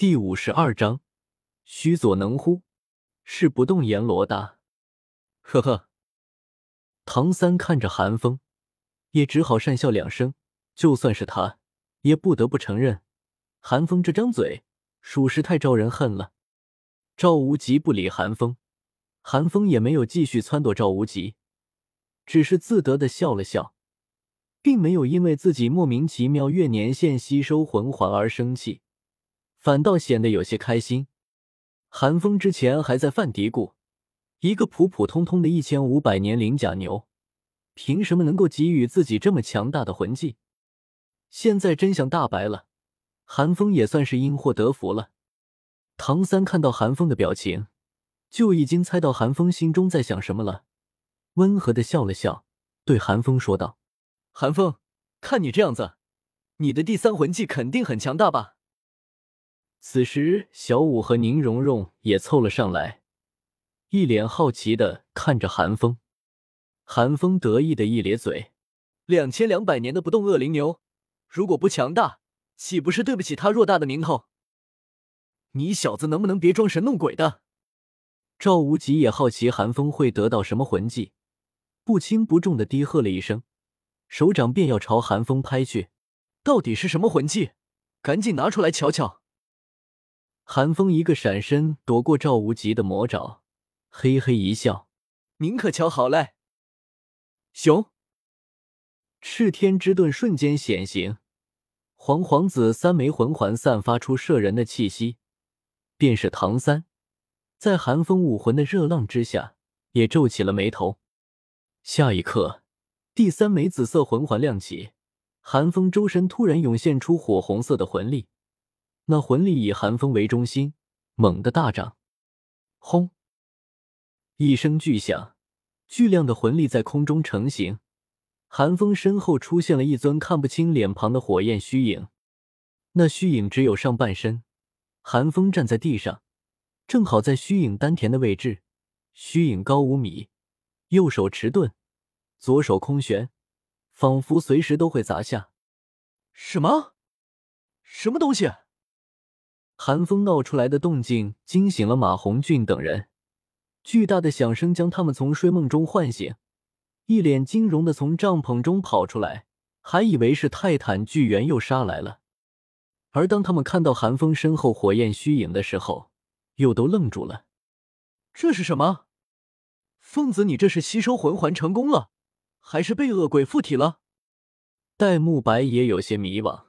第五十二章，须佐能乎是不动阎罗的。呵呵。唐三看着韩风，也只好讪笑两声。就算是他，也不得不承认，韩风这张嘴，属实太招人恨了。赵无极不理韩风，韩风也没有继续撺掇赵无极，只是自得的笑了笑，并没有因为自己莫名其妙月年限吸收魂环而生气。反倒显得有些开心。韩风之前还在犯嘀咕，一个普普通通的一千五百年灵甲牛，凭什么能够给予自己这么强大的魂技？现在真相大白了，韩风也算是因祸得福了。唐三看到韩风的表情，就已经猜到韩风心中在想什么了，温和的笑了笑，对韩风说道：“韩风，看你这样子，你的第三魂技肯定很强大吧？”此时，小五和宁荣荣也凑了上来，一脸好奇的看着韩风。韩风得意的一咧嘴：“两千两百年的不动恶灵牛，如果不强大，岂不是对不起他偌大的名头？你小子能不能别装神弄鬼的？”赵无极也好奇韩风会得到什么魂技，不轻不重的低喝了一声，手掌便要朝韩风拍去。到底是什么魂技？赶紧拿出来瞧瞧！韩风一个闪身躲过赵无极的魔爪，嘿嘿一笑：“您可瞧好嘞！”熊赤天之盾瞬间显形，黄黄子三枚魂环散发出摄人的气息，便是唐三，在寒风武魂的热浪之下，也皱起了眉头。下一刻，第三枚紫色魂环亮起，寒风周身突然涌现出火红色的魂力。那魂力以寒风为中心，猛地大涨。轰！一声巨响，巨量的魂力在空中成型。寒风身后出现了一尊看不清脸庞的火焰虚影。那虚影只有上半身。寒风站在地上，正好在虚影丹田的位置。虚影高五米，右手持盾，左手空悬，仿佛随时都会砸下。什么？什么东西？寒风闹出来的动静惊醒了马红俊等人，巨大的响声将他们从睡梦中唤醒，一脸惊容的从帐篷中跑出来，还以为是泰坦巨猿又杀来了。而当他们看到寒风身后火焰虚影的时候，又都愣住了。这是什么？疯子，你这是吸收魂环成功了，还是被恶鬼附体了？戴沐白也有些迷惘。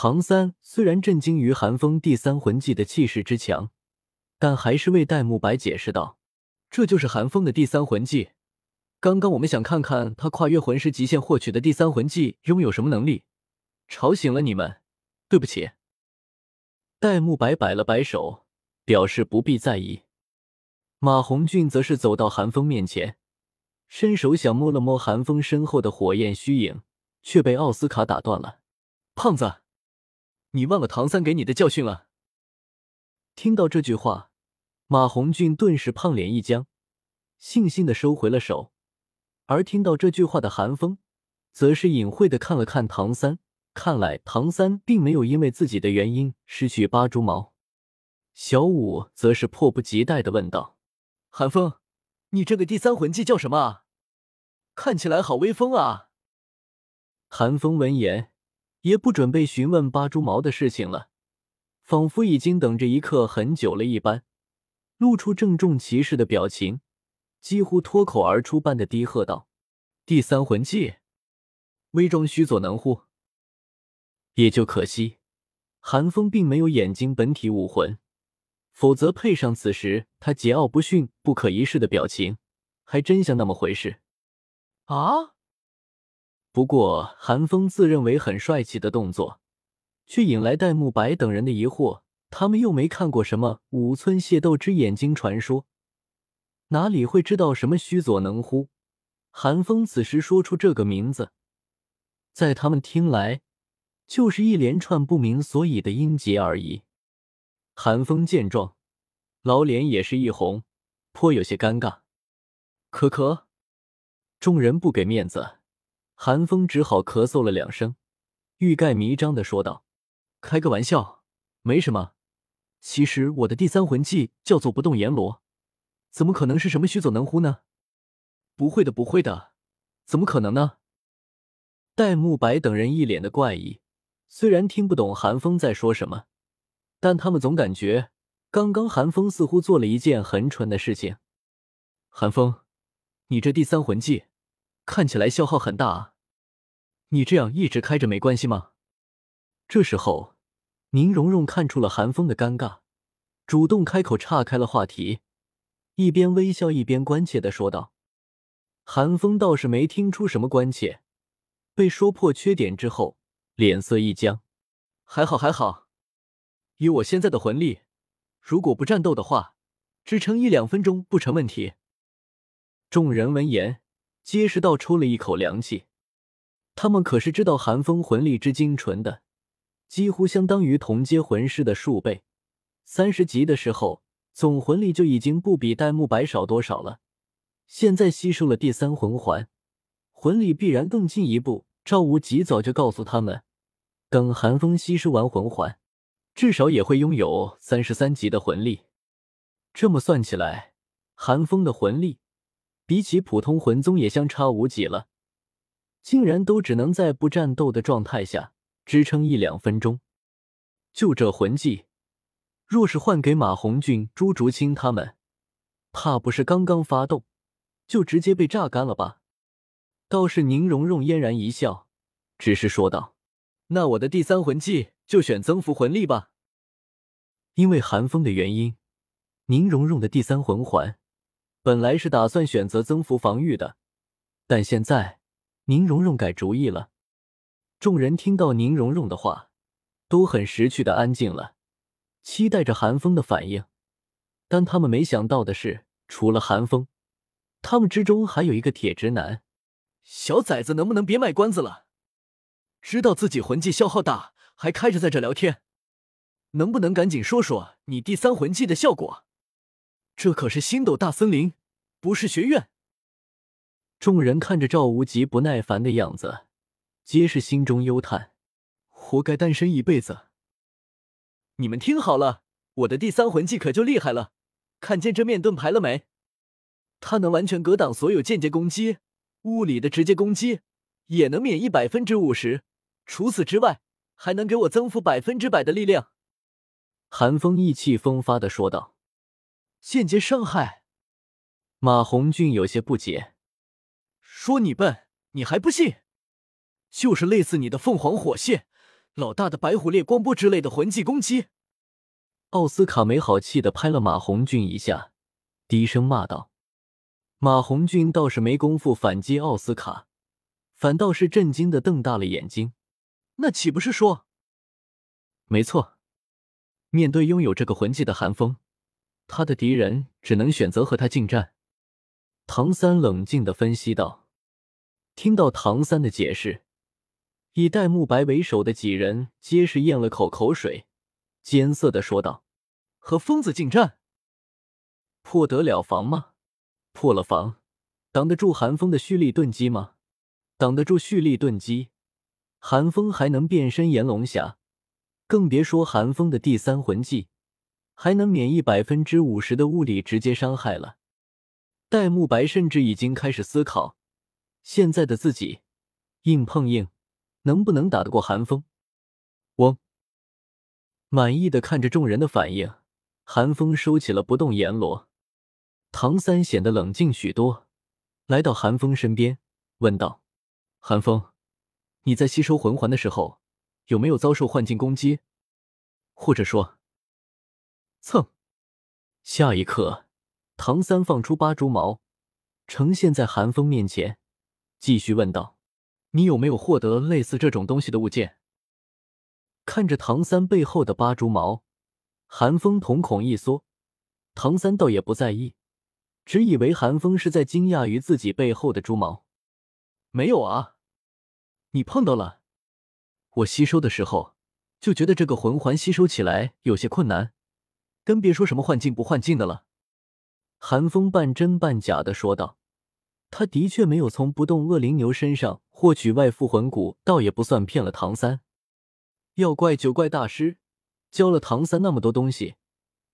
唐三虽然震惊于寒风第三魂技的气势之强，但还是为戴沐白解释道：“这就是寒风的第三魂技。刚刚我们想看看他跨越魂师极限获取的第三魂技拥有什么能力，吵醒了你们，对不起。”戴沐白摆了摆手，表示不必在意。马红俊则是走到寒风面前，伸手想摸了摸寒风身后的火焰虚影，却被奥斯卡打断了：“胖子。”你忘了唐三给你的教训了？听到这句话，马红俊顿时胖脸一僵，悻悻的收回了手。而听到这句话的韩风，则是隐晦的看了看唐三，看来唐三并没有因为自己的原因失去八蛛毛。小五则是迫不及待的问道：“韩风，你这个第三魂技叫什么啊？看起来好威风啊！”韩风闻言。也不准备询问八蛛毛的事情了，仿佛已经等这一刻很久了一般，露出郑重其事的表情，几乎脱口而出般的低喝道：“第三魂技，微装须佐能乎？”也就可惜，韩风并没有眼睛本体武魂，否则配上此时他桀骜不驯、不可一世的表情，还真像那么回事。啊！不过，韩风自认为很帅气的动作，却引来戴沐白等人的疑惑。他们又没看过什么五村械斗之眼睛传说，哪里会知道什么须佐能乎？韩风此时说出这个名字，在他们听来，就是一连串不明所以的音节而已。韩风见状，老脸也是一红，颇有些尴尬。可可，众人不给面子。韩风只好咳嗽了两声，欲盖弥彰的说道：“开个玩笑，没什么，其实我的第三魂技叫做不动阎罗，怎么可能是什么虚佐能乎呢？不会的，不会的，怎么可能呢？戴沐白等人一脸的怪异，虽然听不懂韩风在说什么，但他们总感觉刚刚韩风似乎做了一件很蠢的事情。韩风，你这第三魂技看起来消耗很大啊，你这样一直开着没关系吗？这时候。宁荣荣看出了韩风的尴尬，主动开口岔开了话题，一边微笑一边关切的说道：“韩风倒是没听出什么关切，被说破缺点之后，脸色一僵，还好还好，以我现在的魂力，如果不战斗的话，支撑一两分钟不成问题。”众人闻言，结实到抽了一口凉气，他们可是知道寒风魂力之精纯的。几乎相当于同阶魂师的数倍，三十级的时候总魂力就已经不比戴沐白少多少了。现在吸收了第三魂环，魂力必然更进一步。赵无极早就告诉他们，等寒风吸收完魂环，至少也会拥有三十三级的魂力。这么算起来，寒风的魂力比起普通魂宗也相差无几了，竟然都只能在不战斗的状态下。支撑一两分钟，就这魂技，若是换给马红俊、朱竹清他们，怕不是刚刚发动，就直接被榨干了吧？倒是宁荣荣嫣然一笑，只是说道：“那我的第三魂技就选增幅魂力吧。”因为寒风的原因，宁荣荣的第三魂环本来是打算选择增幅防御的，但现在宁荣荣改主意了。众人听到宁荣荣的话，都很识趣的安静了，期待着韩风的反应。但他们没想到的是，除了韩风，他们之中还有一个铁直男。小崽子，能不能别卖关子了？知道自己魂技消耗大，还开着在这聊天，能不能赶紧说说你第三魂技的效果？这可是星斗大森林，不是学院。众人看着赵无极不耐烦的样子。皆是心中忧叹，活该单身一辈子。你们听好了，我的第三魂技可就厉害了。看见这面盾牌了没？它能完全格挡所有间接攻击，物理的直接攻击也能免疫百分之五十。除此之外，还能给我增幅百分之百的力量。寒风意气风发的说道：“间接伤害。”马红俊有些不解，说：“你笨，你还不信？”就是类似你的凤凰火线、老大的白虎烈光波之类的魂技攻击。奥斯卡没好气的拍了马红俊一下，低声骂道：“马红俊倒是没工夫反击奥斯卡，反倒是震惊的瞪大了眼睛。那岂不是说，没错，面对拥有这个魂技的寒风，他的敌人只能选择和他近战。”唐三冷静的分析道。听到唐三的解释。以戴沐白为首的几人皆是咽了口口水，艰涩的说道：“和疯子近战，破得了防吗？破了防，挡得住寒风的蓄力盾击吗？挡得住蓄力盾击，寒风还能变身炎龙侠，更别说寒风的第三魂技，还能免疫百分之五十的物理直接伤害了。”戴沐白甚至已经开始思考，现在的自己硬碰硬。能不能打得过寒风？我！满意的看着众人的反应，寒风收起了不动阎罗。唐三显得冷静许多，来到寒风身边，问道：“寒风，你在吸收魂环的时候，有没有遭受幻境攻击？或者说……”蹭！下一刻，唐三放出八蛛矛，呈现在寒风面前，继续问道。你有没有获得类似这种东西的物件？看着唐三背后的八蛛矛，寒风瞳孔一缩。唐三倒也不在意，只以为寒风是在惊讶于自己背后的蛛毛。没有啊，你碰到了。我吸收的时候就觉得这个魂环吸收起来有些困难，更别说什么幻境不幻境的了。寒风半真半假的说道。他的确没有从不动恶灵牛身上获取外附魂骨，倒也不算骗了唐三。要怪就怪大师教了唐三那么多东西，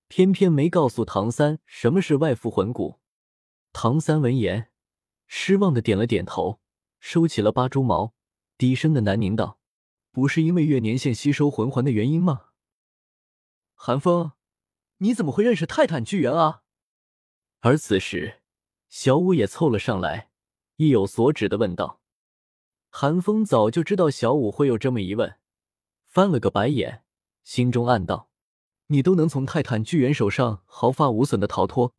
偏偏没告诉唐三什么是外附魂骨。唐三闻言，失望的点了点头，收起了八蛛矛，低声的喃宁道：“不是因为月年限吸收魂环的原因吗？”韩风，你怎么会认识泰坦巨猿啊？而此时，小五也凑了上来，意有所指的问道。韩风早就知道小五会有这么一问，翻了个白眼，心中暗道：“你都能从泰坦巨猿手上毫发无损的逃脱，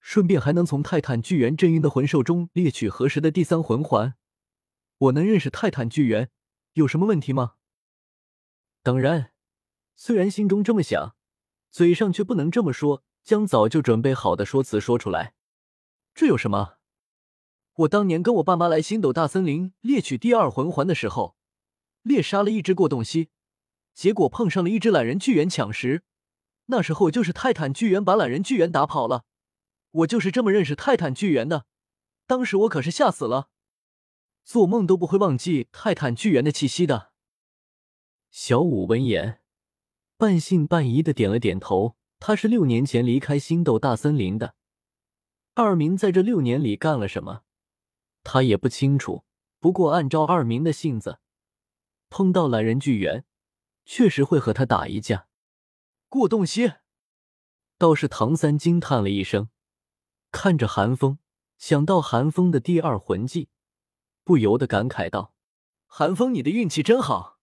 顺便还能从泰坦巨猿镇运的魂兽中猎取合适的第三魂环，我能认识泰坦巨猿有什么问题吗？”当然，虽然心中这么想，嘴上却不能这么说，将早就准备好的说辞说出来。这有什么？我当年跟我爸妈来星斗大森林猎取第二魂环的时候，猎杀了一只过洞蜥，结果碰上了一只懒人巨猿抢食。那时候就是泰坦巨猿把懒人巨猿打跑了，我就是这么认识泰坦巨猿的。当时我可是吓死了，做梦都不会忘记泰坦巨猿的气息的。小五闻言，半信半疑的点了点头。他是六年前离开星斗大森林的，二明在这六年里干了什么？他也不清楚，不过按照二明的性子，碰到懒人巨猿，确实会和他打一架。过洞蝎，倒是唐三惊叹了一声，看着寒风，想到寒风的第二魂技，不由得感慨道：“寒风，你的运气真好。”